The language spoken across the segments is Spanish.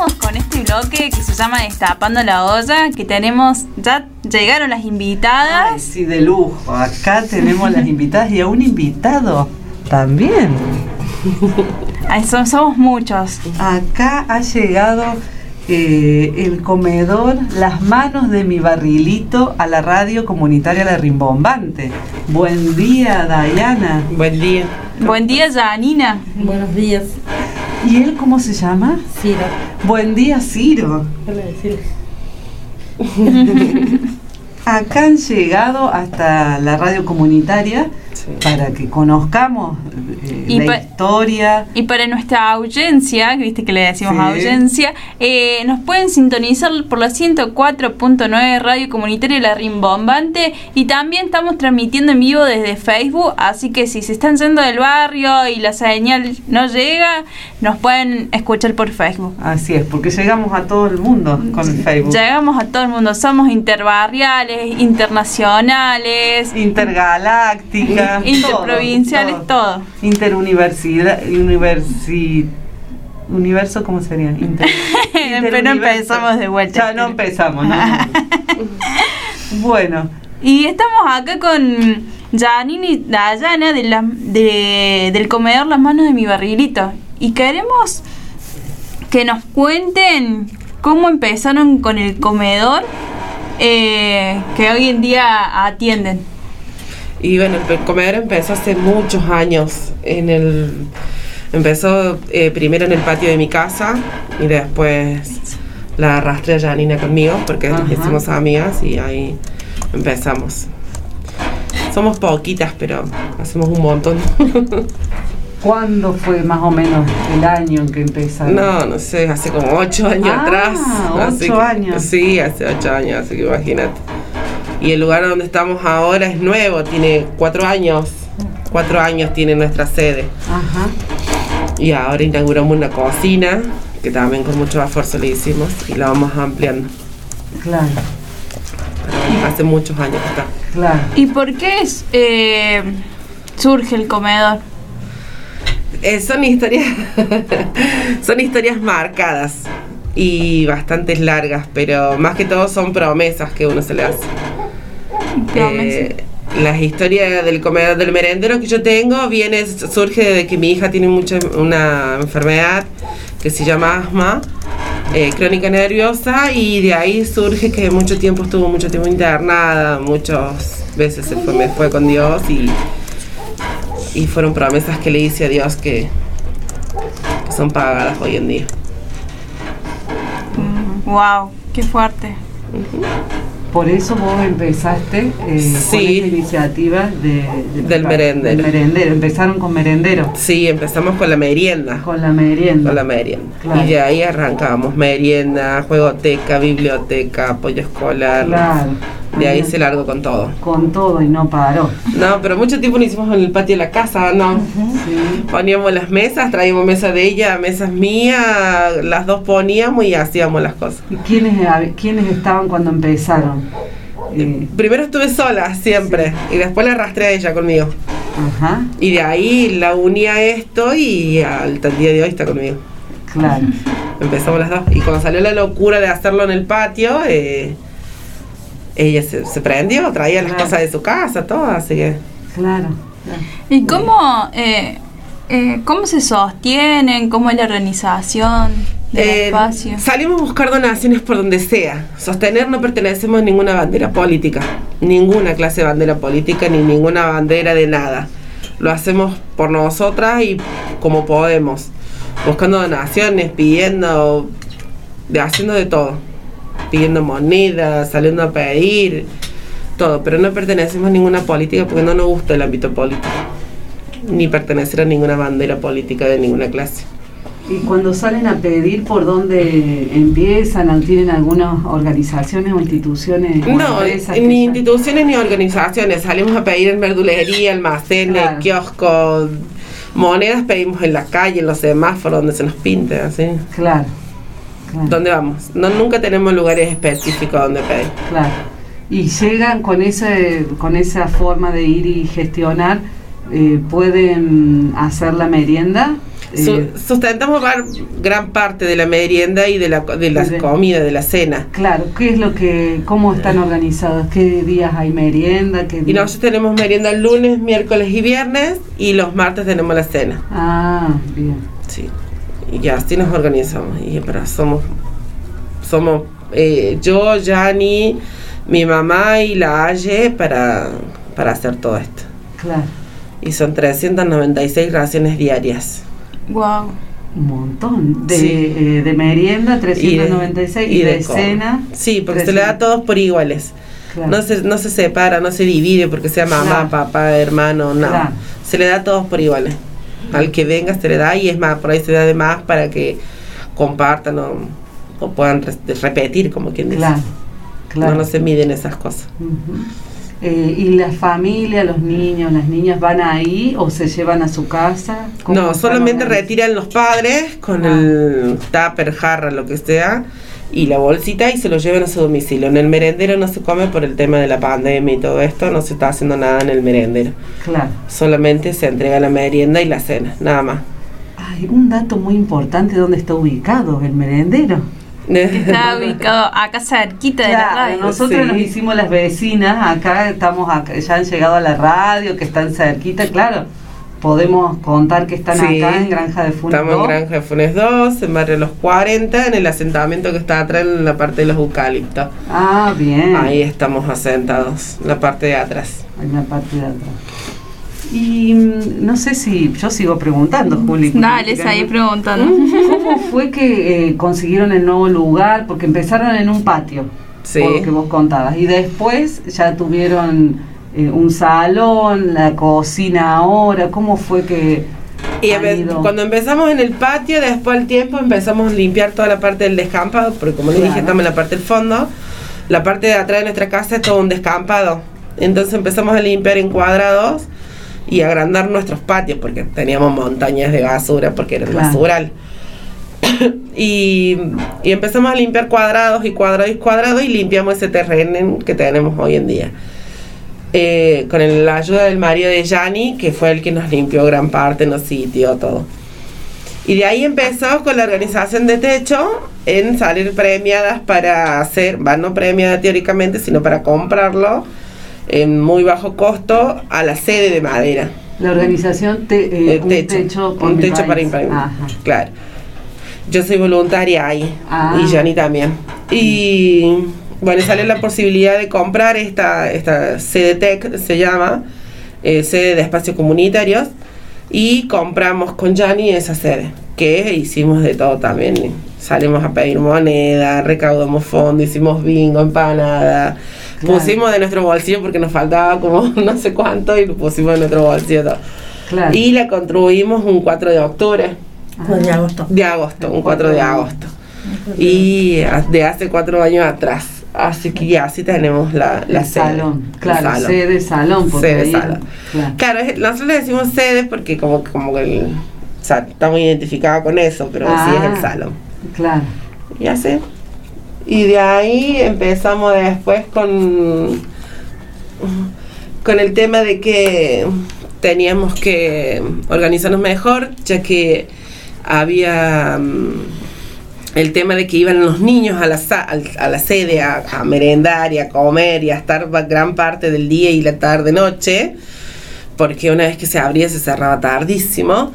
arrancamos con este bloque que se llama Destapando la olla, que tenemos, ya llegaron las invitadas. Ay, sí, de lujo. Acá tenemos las invitadas y a un invitado también. Ay, son- somos muchos. Acá ha llegado eh, el comedor Las manos de mi barrilito a la radio comunitaria La Rimbombante. Buen día, Dayana. Buen día. Buen día, Janina. Buenos días, ¿Y él cómo se llama? Ciro. Buen día, Ciro. Acá han llegado hasta la radio comunitaria Sí. para que conozcamos eh, Y la historia. Y para nuestra audiencia, viste que le decimos Sí. audiencia, eh, nos pueden sintonizar por la 104.9 Radio Comunitaria La Rimbombante y también estamos transmitiendo en vivo desde Facebook, así que si se están yendo del barrio y la señal no llega, nos pueden escuchar por Facebook. Así es, porque llegamos a todo el mundo con el Facebook. Llegamos a todo el mundo, somos interbarriales, internacionales, Interprovinciales, todo. Interuniversidad, universi, universo, ¿cómo sería? Inter, Pero interuniverso. empezamos de vuelta. Ya no empezamos, ¿no? bueno, Y estamos acá con Janine y Dayana de la, de- del comedor Las Manos de mi Barrilito. Y queremos que nos cuenten cómo empezaron con el comedor eh, que hoy en día atienden. Y bueno, el comedor empezó hace muchos años. En el empezó eh, primero en el patio de mi casa y después la arrastré a Janina conmigo porque nos hicimos amigas y ahí empezamos. Somos poquitas, pero hacemos un montón. ¿cuándo fue más o menos el año en que empezaron? no, no sé, hace como ocho años Ah, atrás. Así ocho que- años. Sí, hace ocho años, así que imagínate. Y el lugar donde estamos ahora es nuevo, tiene cuatro años. Cuatro años tiene nuestra sede. Ajá, Y ahora inauguramos una cocina, que también con mucho esfuerzo le hicimos, y la vamos ampliando. claro, Pero hace muchos años que está. claro. ¿Y por qué es, eh, surge el comedor? Eh, son historias son historias marcadas y bastante largas, pero más que todo son promesas que uno se le hace. Eh, las historias del comedor del merendero que yo tengo viene surge de que mi hija tiene mucha una enfermedad que se llama asma eh, crónica nerviosa y de ahí surge que mucho tiempo estuvo mucho tiempo internada muchas veces se fue me fue con Dios y y fueron promesas que le hice a Dios que, que son pagadas hoy en día. Wow, qué fuerte. Por eso vos empezaste eh, con Sí. esta iniciativa de, de- Del merendero. del merendero. Empezaron con merendero, sí empezamos con la merienda con la merienda. con la merienda. Claro. Y de ahí arrancamos merienda, juegoteca, biblioteca, apoyo escolar. Claro. De ahí se largo con todo. Con todo y no paró. No, pero mucho tiempo lo hicimos en el patio de la casa, ¿no? Sí. Poníamos las mesas, traíamos mesa de ella, mesas mías, las dos poníamos y hacíamos las cosas. ¿Y quiénes, quiénes estaban cuando empezaron? Eh, Primero estuve sola, siempre, y después la arrastré a ella conmigo. ajá, Y de ahí la uní a esto y al día de hoy está conmigo. claro. Empezamos las dos. Y cuando salió la locura de hacerlo en el patio, eh, ella se, se prendió, traía las Claro. cosas de su casa, todo, así que... Claro. claro. ¿Y cómo, eh, eh, cómo se sostienen? ¿Cómo es la organización del Eh, espacio? salimos a buscar donaciones por donde sea. Sostener no pertenecemos a ninguna bandera política, ninguna clase de bandera política, ni ninguna bandera de nada. Lo hacemos por nosotras y como podemos, buscando donaciones, pidiendo, de, haciendo de todo, pidiendo monedas, saliendo a pedir, todo, pero no pertenecemos a ninguna política porque no nos gusta el ámbito político, ni pertenecer a ninguna bandera política de ninguna clase. Y cuando salen a pedir por dónde empiezan, ¿o ¿tienen algunas organizaciones o instituciones? No, ni instituciones ni organizaciones. Salimos a pedir en verdulería, almacenes, Claro. kioscos, monedas pedimos en la calle, en los semáforos, donde se nos pinte, así. Claro, claro, ¿Dónde vamos? No, nunca tenemos lugares específicos donde pedir. claro. Y llegan con, ese, con esa forma de ir y gestionar, eh, ¿pueden hacer la merienda? Eh, sustentamos gran parte de la merienda y de la, de la De- comida, de la cena. claro, ¿qué es lo que, cómo están organizados? ¿Qué días hay merienda? ¿Qué Y nosotros tenemos merienda el lunes, miércoles y viernes y los martes tenemos la cena. Ah, bien. Sí. Y así nos organizamos. Y pero somos, somos eh, yo, Yani, mi mamá y la Aye para, para hacer todo esto. Claro, Y son 396 raciones diarias. Wow. un montón. De, Sí. eh, de merienda, 396, y de, com- cena. Sí, porque se le da a 300. todos por iguales. Claro. No se, no se separa, no se divide porque sea mamá, Claro. papá, hermano, no. Claro. Se le da a todos por iguales. Al que venga se le da y es más, por ahí se da de más para que compartan o, o puedan re- repetir, como quien dice. Claro, claro. No, no se miden esas cosas. Eh, ¿Y la familia, los niños, las niñas van ahí o se llevan a su casa? ¿Cómo No, solamente retiran los padres con Ah. el tupper, jarra, lo que sea, y la bolsita y se lo llevan a su domicilio. En el merendero no se come por el tema de la pandemia y todo esto, no se está haciendo nada en el merendero. Claro. Solamente se entrega la merienda y la cena, nada más. Ay, un dato muy importante, ¿dónde está ubicado el merendero? Está ubicado acá cerquita de la radio. nosotros Sí. nos hicimos las vecinas, acá estamos, acá, ya han llegado a la radio, que están cerquita, claro. Podemos contar que están Sí. acá en Granja de Funes Estamos en 2. Granja de Funes 2, en Barrio Los 40, en el asentamiento que está atrás en la parte de los eucaliptos. Ah, bien. Ahí estamos asentados, la parte de atrás. Hay una parte de atrás. Y mm, no sé si yo sigo preguntando, Juli. Dale, ahí preguntando. ¿Cómo fue que eh, consiguieron el nuevo lugar? Porque empezaron en un patio, Sí. por lo que vos contabas. Y después ya tuvieron eh, un salón, la cocina ahora. ¿Cómo fue que Y han empe- ido? cuando empezamos en el patio, después al tiempo empezamos a limpiar toda la parte del descampado, porque como les dije, estamos en la parte del fondo. La parte de atrás de nuestra casa es todo un descampado. Entonces empezamos a limpiar en cuadrados y agrandar nuestros patios, porque teníamos montañas de basura, porque era el Claro. basural. y, y empezamos a limpiar cuadrados y cuadrados y cuadrados y limpiamos ese terreno que tenemos hoy en día. Eh, con el- la ayuda del marido de Yani, que fue el que nos limpió gran parte, nos sitió todo. Y de ahí empezó con la organización de techo en salir premiadas para hacer, va no premiada teóricamente, sino para comprarlo en muy bajo costo a la sede de madera. La organización, te, eh, un techo, por un techo para imprimir. Claro. Yo soy voluntaria ahí Ah. y Yani también. Y bueno, salió la posibilidad de comprar esta, esta sede TEC, se llama, eh, sede de espacios comunitarios, y compramos con Yani esa sede, que hicimos de todo también. Salimos a pedir moneda, recaudamos fondos, hicimos bingo, empanada. Claro. Pusimos de nuestro bolsillo porque nos faltaba como no sé cuánto y lo pusimos de nuestro bolsillo todo. Claro. Y la construimos un 4 de octubre. Ah, de agosto. De agosto, un 4 4 de agosto. Y de hace cuatro años atrás. Así que ya, así tenemos la, la el sede. salón, El claro, salón. sede, salón. porque Sede, ahí- salón. Claro. Claro, nosotros le decimos sede porque como, como que el, o sea, estamos identificados con eso, pero sí es Ah. el salón. Claro. Y así. Y de ahí empezamos después con, con el tema de que teníamos que organizarnos mejor, ya que había mm, el tema de que iban los niños a la, a la sede a, a merendar y a comer y a estar gran parte del día y la tarde noche, porque una vez que se abría se cerraba tardísimo.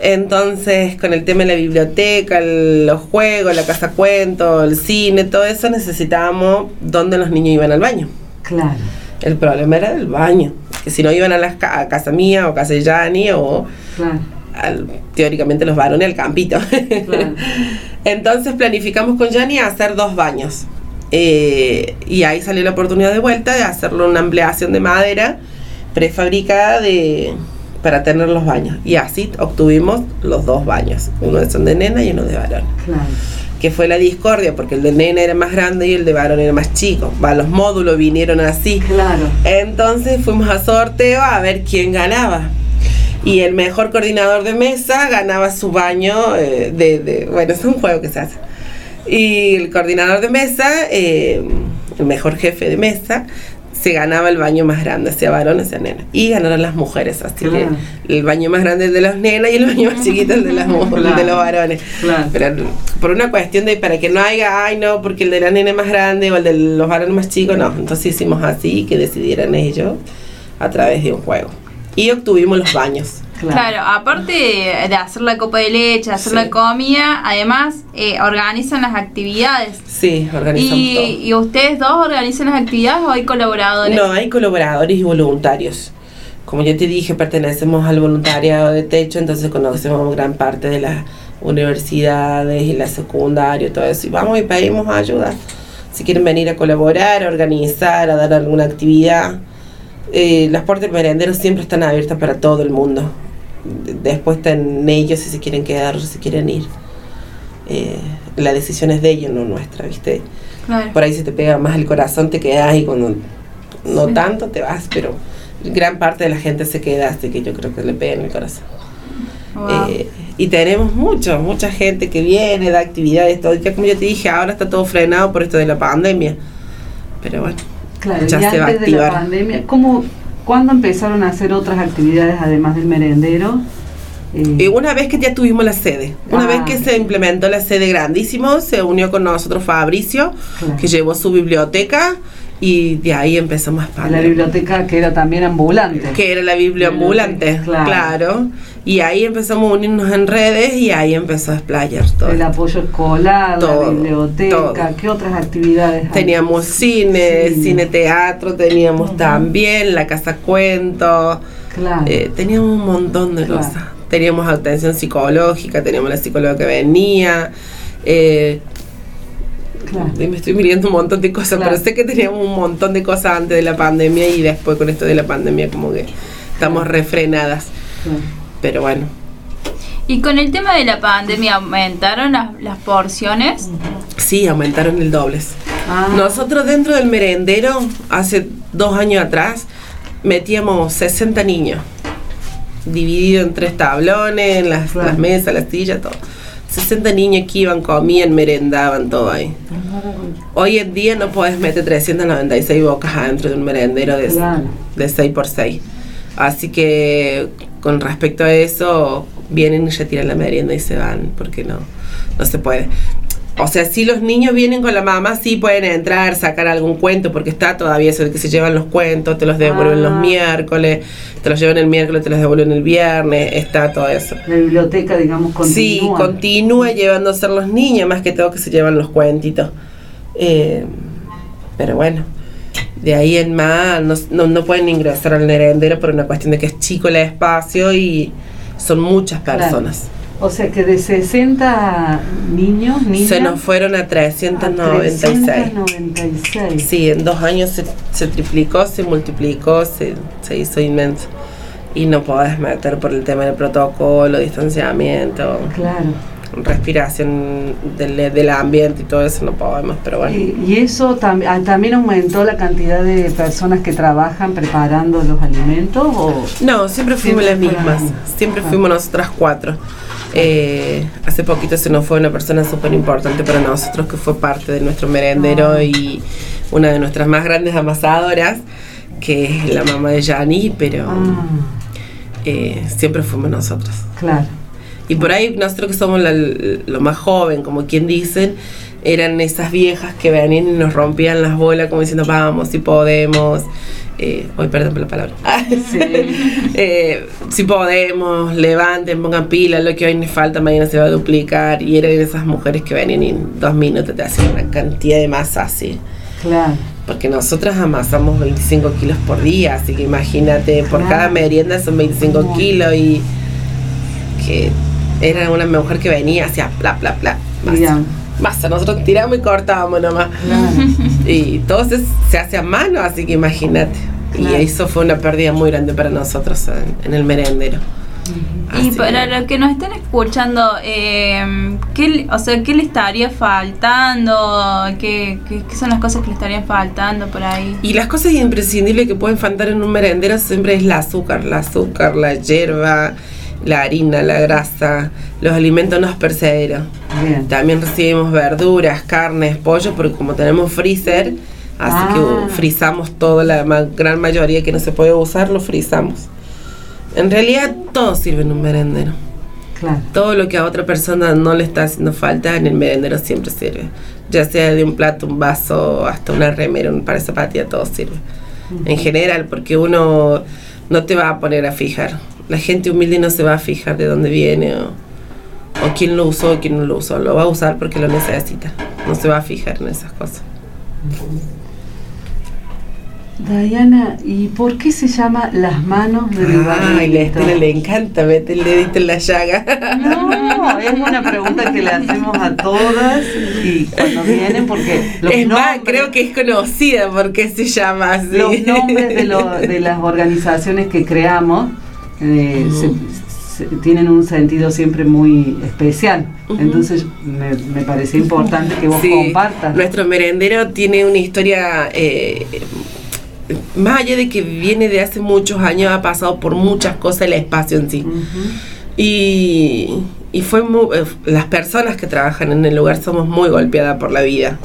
Entonces, con el tema de la biblioteca, el- los juegos, la casa cuento, el cine, todo eso, necesitábamos donde los niños iban al baño. Claro. El problema era el baño, que si no iban a, ca- a casa mía o casa de Yani o Claro. Al- teóricamente los varones al campito. Claro. Entonces planificamos con Yani hacer dos baños. Eh, y ahí salió la oportunidad de vuelta de hacerlo una ampliación de madera prefabricada de, para tener los baños. Y así obtuvimos los dos baños. Uno son de nena y uno de varón. Claro. Que fue la discordia, porque el de nena era más grande y el de varón era más chico. Va, los módulos vinieron así. Claro. Entonces fuimos a sorteo a ver quién ganaba. Y el mejor coordinador de mesa ganaba su baño eh, de, de- Bueno, es un juego que se hace. Y el coordinador de mesa, eh, el mejor jefe de mesa, se ganaba el baño más grande, sea varón o sea nena. Y ganaron las mujeres, así Claro. que el baño más grande es de las nenas y el baño más chiquito es de, las, Claro. de los varones. Claro. Pero por una cuestión de para que no haya, ay no, porque el de la nena es más grande o el de los varones más chicos, no. Entonces hicimos así, que decidieran ellos a través de un juego. Y obtuvimos los baños. Claro. aparte de hacer la copa de leche, hacer Sí. la comida, además eh, organizan las actividades. Sí, organizamos Y, todo. ¿Y ustedes dos organizan las actividades o hay colaboradores? No, hay colaboradores y voluntarios. Como ya te dije, pertenecemos al voluntariado de techo, entonces conocemos gran parte de las universidades y la secundaria y todo eso. Y vamos y pedimos ayuda. Si quieren venir a colaborar, a organizar, a dar alguna actividad. Eh, las puertas del merendero siempre están abiertas para todo el mundo. De- Después están ellos si se quieren quedar o si quieren ir. Eh, la decisión es de ellos, no nuestra, ¿viste? Claro. por ahí se te pega más el corazón, te quedas y cuando no Sí. tanto te vas, pero gran parte de la gente se queda, así que yo creo que le pega en el corazón. Wow. Eh, y tenemos mucho, mucha gente que viene, da actividades, todo. Ya como yo te dije, ahora está todo frenado por esto de la pandemia. Pero bueno, Claro, Ya y se va a antes de la pandemia, ¿cómo, ¿cuándo empezaron a hacer otras actividades además del merendero? Eh, Y una vez que ya tuvimos la sede, una Ah. vez que se implementó la sede grandísimo, se unió con nosotros Fabricio, Claro. que llevó su biblioteca y de ahí empezamos a la biblioteca que era también ambulante. que era la Biblia ambulante, Claro. claro. Y ahí empezamos a unirnos en redes y ahí empezó a explayar todo. El apoyo escolar, Todo, la biblioteca, todo. ¿qué otras actividades hay? Teníamos cine, Sí. cine teatro, teníamos también la casa cuento, Claro. eh, teníamos un montón de Claro. cosas. Teníamos atención psicológica, teníamos la psicóloga que venía, eh, claro. y me estoy mirando un montón de cosas, Claro. pero sé que teníamos un montón de cosas antes de la pandemia y después con esto de la pandemia como que estamos refrenadas. claro. Pero bueno, Y con el tema de la pandemia, ¿aumentaron las, las porciones? sí, aumentaron el dobles. Ah, Nosotros dentro del merendero, hace dos años atrás, metíamos 60 niños, dividido en tres tablones, las, Claro. las mesas, las sillas, todo. 60 niños que iban, comían, merendaban, todo ahí. Hoy en día no puedes meter 396 bocas adentro de un merendero de, Claro. de 6 por 6 Así que con respecto a eso, vienen y retiran la merienda y se van, porque no, no se puede. O sea, si los niños vienen con la mamá, sí pueden entrar, sacar algún cuento, porque está todavía eso de que se llevan los cuentos, te los devuelven los Ah. miércoles, te los llevan el miércoles, te los devuelven el viernes, está todo eso. La biblioteca, digamos, continúa. Sí, continúa llevándose los niños, más que todo que se llevan los cuentitos. Eh, pero bueno, de ahí en más no, no, no pueden ingresar al merendero por una cuestión de que es chico el espacio y son muchas Claro. O sea que de 60 niños, niñas, Se nos fueron a a 396. 396. Sí, en dos años se, se triplicó, se multiplicó, se, se hizo inmenso. Y no podés meter por el tema del protocolo, distanciamiento. Claro. respiración del, del ambiente y todo eso no podemos, pero bueno. Y, y eso tam- ah, también aumentó la cantidad de personas que trabajan preparando los alimentos o No, siempre fuimos Siempre las mismas, fueron- siempre Ajá. fuimos nosotras cuatro. Eh, hace poquito se nos fue una persona súper importante para nosotros que fue parte de nuestro merendero Ah. y una de nuestras más grandes amasadoras, que es la mamá de Yani, pero Ah, eh, siempre fuimos nosotros. claro. Y por ahí nosotros que somos la- lo más joven, como quien dicen, eran esas viejas que venían y nos rompían las bolas como diciendo, vamos, si podemos. Eh, hoy perdón por la palabra. Sí. Eh, si podemos, levanten, pongan pila, lo que hoy nos falta mañana se va a duplicar. Y eran esas mujeres que venían y en dos minutos te hacían una cantidad de masa así. Claro. Porque nosotras amasamos 25 kilos por día, así que imagínate, por Claro. cada merienda son 25 Muy. kilos y que era una mujer que venía, hacía pla, pla, pla, masa. Masa, nosotros tiramos y cortábamos nomás. Claro. Y todo se, se hace a mano, así que imagínate. Claro. Y eso fue una pérdida muy grande para nosotros en, en el merendero. Y para los que nos están escuchando, eh, ¿qué, le- o sea, ¿qué le estaría faltando? ¿Qué, qué, qué son las cosas que le estarían faltando por ahí? Y las cosas imprescindibles que pueden faltar en un merendero siempre es el azúcar, el azúcar, la hierba, la harina, la grasa, los alimentos no perecederos. Bien. También recibimos verduras, carnes, pollo, porque como tenemos freezer, Así Ah. que frizamos todo, la ma- gran mayoría que no se puede usar, lo frizamos. En realidad todo sirve en un merendero. Claro. Todo lo que a otra persona no le está haciendo falta, en el merendero siempre sirve. Ya sea de un plato, un vaso, hasta una remera, un par de zapatillas, todo sirve. En general, porque uno no te va a poner a fijar. La gente humilde no se va a fijar de dónde viene o, o quién lo usó o quién no lo usó. Lo va a usar porque lo necesita. No se va a fijar en esas cosas. Diana, ¿y por qué se llama Las manos de mi Ay, la barrilito? Estela le encanta meter el dedito en la llaga. No, es una pregunta que le hacemos a todas y cuando vienen porque los es más, creo que es conocida porque se llama así. los nombres de, lo- de las organizaciones que creamos eh, se- se- tienen un sentido siempre muy especial. Entonces me, me parece importante que vos Sí, compartas. Nuestro merendero tiene una historia, eh, más allá de que viene de hace muchos años, ha pasado por muchas cosas el espacio en sí. Y, y fue mu- eh, las personas que trabajan en el lugar somos muy golpeadas por la vida.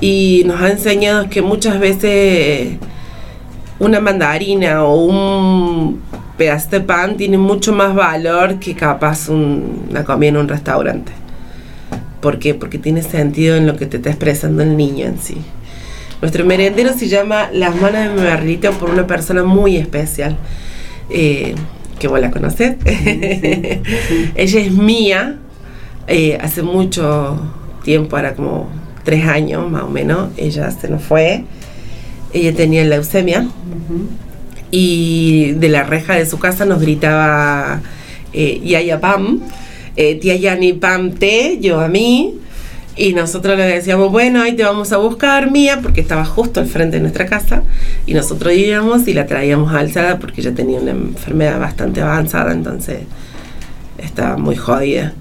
Y nos ha enseñado que muchas veces una mandarina o un pedazo de pan tiene mucho más valor que capaz un- una comida en un restaurante. ¿Por qué? Porque tiene sentido en lo que te está expresando el niño en sí. Nuestro merendero se llama Las manos de mi barrilito por una persona muy especial. eh, que vos la conocés. sí, sí. Ella es mía. eh, hace mucho tiempo, ahora como tres años más o menos, ella se nos fue. Ella tenía leucemia Ujú. Y de la reja de su casa nos gritaba eh, Yaya Pam, eh, tía Yani Pam te, yo a mí. Y nosotros le decíamos, bueno, ahí te vamos a buscar, mía, porque estaba justo al frente de nuestra casa. Y nosotros íbamos y la traíamos alzada porque ella tenía una enfermedad bastante avanzada, entonces estaba muy jodida.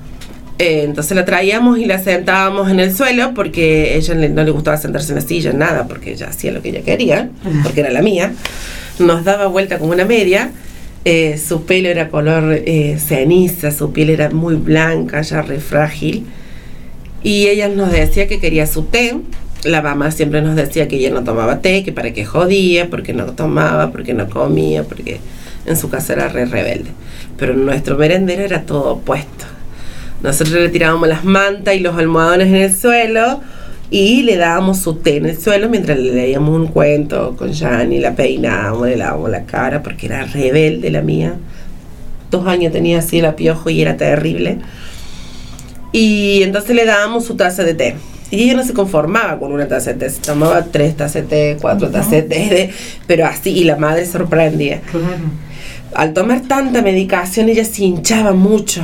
Eh, entonces la traíamos y la sentábamos en el suelo porque ella no le gustaba sentarse en la silla, nada, porque ella hacía lo que ella quería, porque era la mía. Nos daba vuelta como una media. eh, su pelo era color eh, ceniza, su piel era muy blanca, ya re frágil. Y ella nos decía que quería su té. La mamá siempre nos decía que ella no tomaba té, que para qué jodía, porque no tomaba, porque no comía, porque en su casa era re rebelde. Pero nuestro merendero era todo opuesto. Nosotros le tirábamos las mantas y los almohadones en el suelo y le dábamos su té en el suelo mientras le leíamos un cuento con Jani, la peinábamos, le lavábamos la cara porque era rebelde la mía. Dos años tenía así el apiojo y era terrible. Y entonces le dábamos su taza de té. Y ella no se conformaba con una taza de té, se tomaba tres tazas de té, cuatro tazas de té, pero así, y la madre sorprendía Claro. al tomar tanta medicación ella se hinchaba mucho.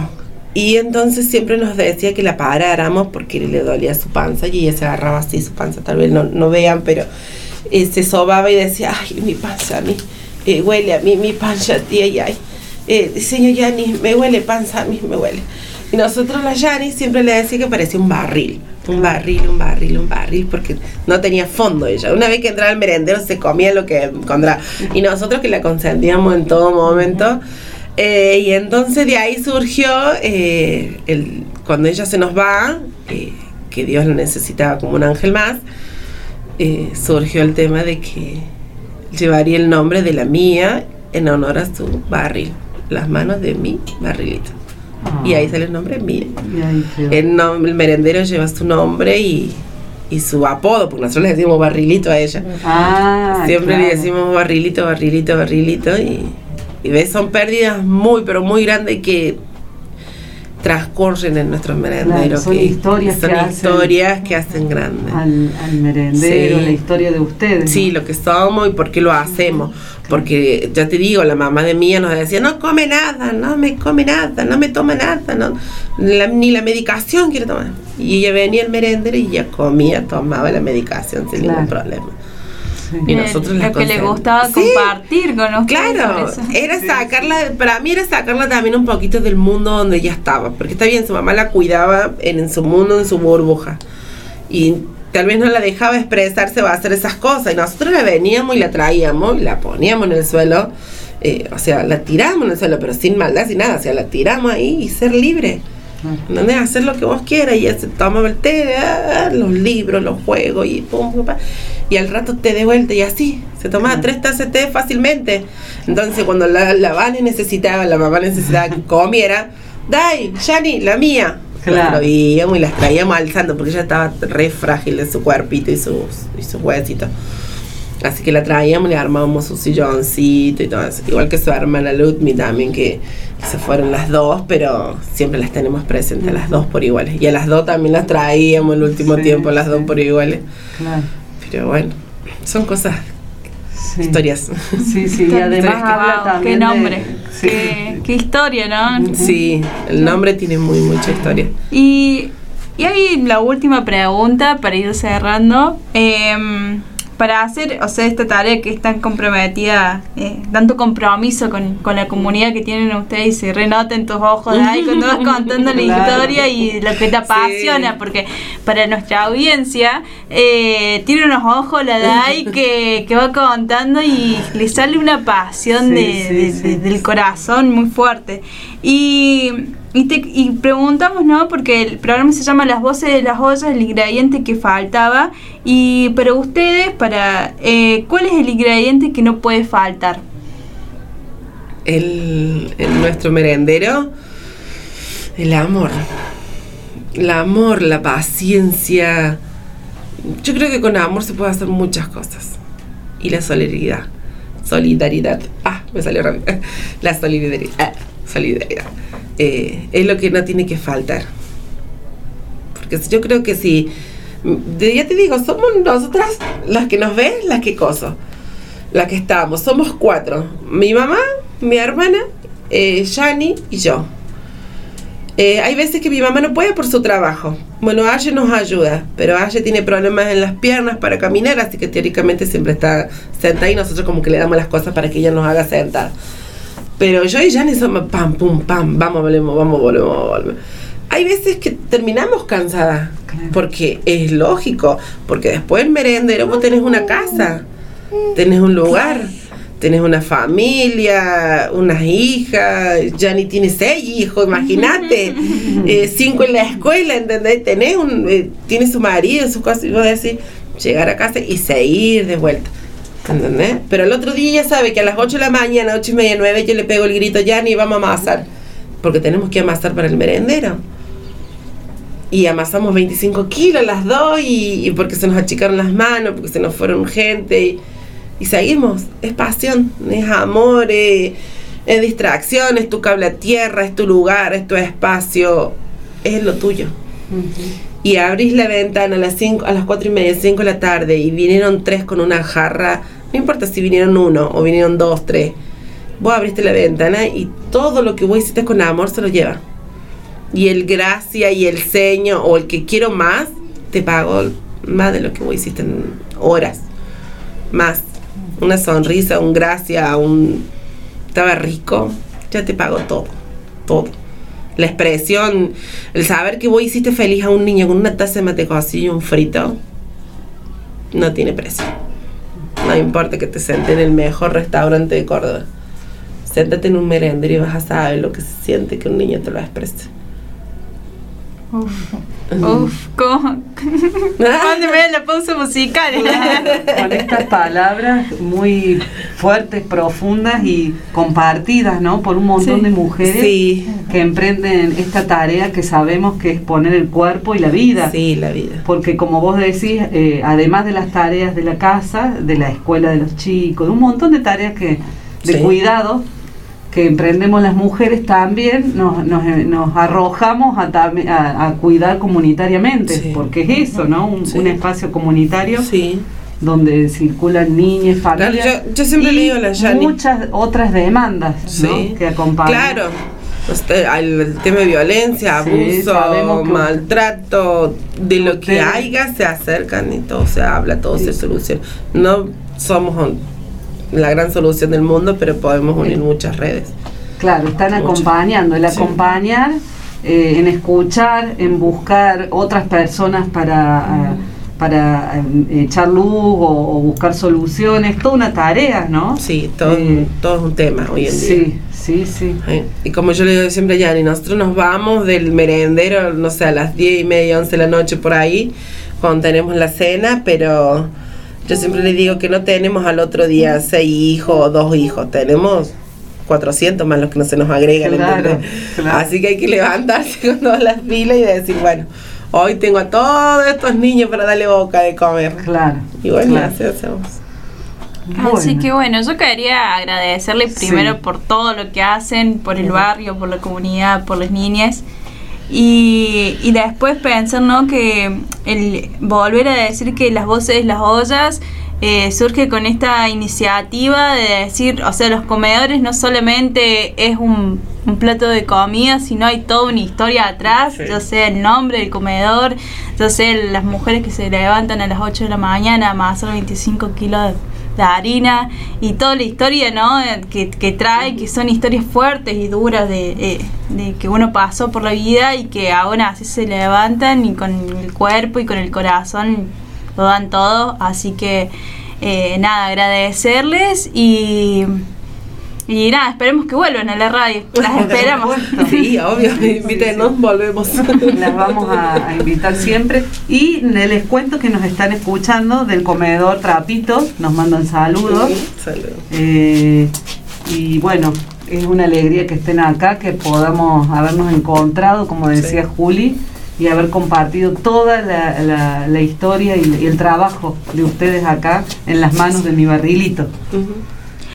Y entonces siempre nos decía que la paráramos porque le dolía su panza y ella se agarraba así su panza, tal vez no, no vean, pero eh, se sobaba y decía, ay, mi panza a mí, eh, huele a mí, mi panza, tía, y ay, eh, señor Yani, me huele panza a mí, me huele. Y nosotros la Yani siempre le decía que parecía un barril, un barril, un barril, un barril, porque no tenía fondo ella. Una vez que entraba al merendero se comía lo que encontraba. Y nosotros que la consentíamos en todo momento. Eh, y entonces de ahí surgió, eh, el, cuando ella se nos va, eh, que Dios la necesitaba como un ángel más, surgió el tema de que llevaría el nombre de la mía en honor a su barril, las manos de mi barrilito. Y ahí sale el nombre quedó. El, nom- el merendero lleva su nombre y, y su apodo, porque nosotros le decimos barrilito a ella. Ah, Siempre le decimos barrilito, barrilito, barrilito. Y ves, son pérdidas muy, pero muy grandes que transcurren en nuestros merenderos. Claro, son que historias son que hacen- historias que hacen grandes. Al, al merendero, Sí. la historia de ustedes. Sí, ¿no? lo que somos y por qué lo hacemos. Porque ya te digo, la mamá de mía nos decía, no come nada, no me come nada, no me toma nada, no, la- ni la medicación quiere tomar. Y ella venía al merendero y ella comía, tomaba la medicación sin Claro. ningún problema. Y nosotros lo que le gustaba Sí. compartir con ustedes. Claro, era Sí, sacarla, para mí era sacarla también un poquito del mundo donde ella estaba, porque está bien, su mamá la cuidaba en, en su mundo, en su burbuja, y tal vez no la dejaba expresarse o hacer esas cosas, y nosotros la veníamos y la traíamos y la poníamos en el suelo, eh, o sea, la tiramos en el suelo, pero sin maldad, sin nada, o sea, la tiramos ahí y ser libre. ¿Entendés? Hacer lo que vos quieras y tomaba el té, ah, los libros, los juegos y pum, pum, pam. Y al rato te de vuelta y así. Se tomaba tres tazas de té fácilmente. Entonces cuando la, la Vane necesitaba, la mamá necesitaba que comiera, Dai, Yani, la mía. Claro. Veíamos y las traíamos alzando porque ella estaba re frágil de su cuerpito y sus, y sus huesitos. Así que la traíamos, le armábamos su silloncito y todo eso. Igual que su hermana Ludmi también, que se fueron las dos, pero siempre las tenemos presentes, las dos por iguales. Y a las dos también las traíamos el último Sí, tiempo, las dos por iguales. Claro. Pero bueno, son cosas, Sí. historias. Sí, sí, y además que- habla Wow, también. qué de- nombre, sí. qué, qué historia, ¿no? Sí, el nombre tiene muy mucha historia. Y, y ahí la última pregunta para ir cerrando. Em, para hacer, o sea, esta tarea que es tan comprometida, eh, tanto compromiso con, con la comunidad que tienen ustedes y se renota en tus ojos de ahí cuando vas contando la Claro. historia y lo que te apasiona, porque para nuestra audiencia eh, tiene unos ojos la Dai que, que va contando y le sale una pasión Sí, de- sí, de- sí. de- del corazón muy fuerte. Y, y, te- y preguntamos, ¿no? Porque el programa se llama Las voces de las ollas, el ingrediente que faltaba. Y para ustedes, para eh, ¿cuál es el ingrediente que no puede faltar? El, el nuestro merendero, el amor. El amor, la paciencia. Yo creo que con amor se puede hacer muchas cosas. Y la solidaridad. Solidaridad. Ah, me salió rápido. La solidaridad. Solidaridad. Eh, es lo que no tiene que faltar. Porque yo creo que si. Ya te digo, somos nosotras las que nos ven, las que coso. Las que estamos. Somos cuatro. Mi mamá, mi hermana, eh, y yo. Eh, hay veces que mi mamá no puede por su trabajo. Bueno, Aye nos ayuda, pero Aye tiene problemas en las piernas para caminar, así que teóricamente siempre está sentada y nosotros como que le damos las cosas para que ella nos haga sentar. Pero yo y Yani somos pam, pum, pam, vamos, volvemos, vamos, volvemos, volvemos. Hay veces que terminamos cansadas, Claro. porque es lógico, porque después el merendero vos tenés una casa, tenés un lugar, tenés una familia, unas hijas, Yani tiene seis hijos, imagínate, eh, cinco en la escuela, ¿entendés? Tenés un, eh, tiene su marido, su cosa, y vos decís, llegar a casa y seguir de vuelta. Pero el otro día ya sabe que a las 8 de la mañana, 8 y media, 9, yo le pego el grito, ya ni vamos a amasar. Porque tenemos que amasar para el merendero. Y amasamos 25 kilos las dos y, porque se nos achicaron las manos, porque se nos fueron gente y, y seguimos. Es pasión, es amor, es, es distracción, es tu cable a tierra, es tu lugar, es tu espacio, es lo tuyo y abrís la ventana a las cinco, a las cuatro y media, 5 de la tarde y vinieron tres con una jarra, no importa si vinieron uno o vinieron dos, tres, vos abriste la ventana y todo lo que vos hiciste con amor se lo lleva. Y el gracia y el ceño o el que quiero más, te pago más de lo que vos hiciste en horas. Más. Una sonrisa, un gracia, un... Estaba rico, ya te pago todo. Todo la expresión, el saber que vos hiciste feliz a un niño con una taza de mate cocido y un frito, no tiene precio. No importa que te sentes en el mejor restaurante de Córdoba. Séntate en un merendero y vas a saber lo que se siente que un niño te lo exprese. Uf, uf, ¿cómo? Mándeme la pausa musical. Con estas palabras muy fuertes, profundas y compartidas, ¿no? Por un montón Sí. de mujeres Sí, que emprenden esta tarea que sabemos que es poner el cuerpo y la vida. sí, la vida. Porque como vos decís, eh, además de las tareas de la casa, de la escuela de los chicos, de un montón de tareas que de Sí. cuidado que emprendemos las mujeres, también nos, nos, eh, nos arrojamos a, a, a cuidar comunitariamente, Sí. porque es eso, ¿no? Un, Sí. un espacio comunitario Sí, donde circulan niñas, Claro, familias. yo- yo siempre y le digo la muchas otras demandas que acompañan. Claro. Usted- El, el tema de violencia, abuso, maltrato, de lo que haya, se acercan y todo se habla, todo se soluciona. No somos la gran solución del mundo, pero podemos unir muchas redes. Claro, están acompañando, el Sí. acompañar, eh, en escuchar, en buscar otras personas para, para eh, echar luz o, o buscar soluciones, toda una tarea, ¿no? Sí, todo, Eh, todo es un tema hoy en día. Sí, sí. Sí, sí. Sí. Y como yo le digo siempre a Yani, nosotros nos vamos del merendero, no sé, a las 10 y media, 11 de la noche por ahí, cuando tenemos la cena, pero yo siempre le digo que no tenemos al otro día seis hijos o dos hijos, tenemos 400 más los que no se nos agregan, Claro. Así que hay que levantarse con todas las pilas y decir, bueno, hoy tengo a todos estos niños para darle boca de comer. Claro. Y bueno, claro. así hacemos. Así que bueno, yo quería agradecerle primero Sí. por todo lo que hacen, por el barrio, por la comunidad, por las niñas. Y, y después pensar, ¿no? Que el volver a decir que las voces, las ollas, eh, surge con esta iniciativa de decir, o sea, los comedores no solamente es un, un plato de comida, sino hay toda una historia atrás, Sí. ya sea el nombre del comedor, ya sea las mujeres que se levantan a las 8 de la mañana a amasar 25 kilos de, de harina y toda la historia ¿no? Que, que trae, que son historias fuertes y duras de, eh, de que uno pasó por la vida y que aún así se levantan y con el cuerpo y con el corazón lo dan todo. Así que eh, nada, agradecerles y, y nada, esperemos que vuelvan a la radio. Las esperamos. Sí, obvio, invítenos, volvemos. Las vamos a, a invitar siempre. Y les cuento que nos están escuchando del comedor Trapito, nos mandan saludos. Saludos. Eh, y bueno, es una alegría que estén acá, que podamos habernos encontrado, como decía Juli, y haber compartido toda la, la- la historia y, y el trabajo de ustedes acá en las manos de mi barrilito. Ujú.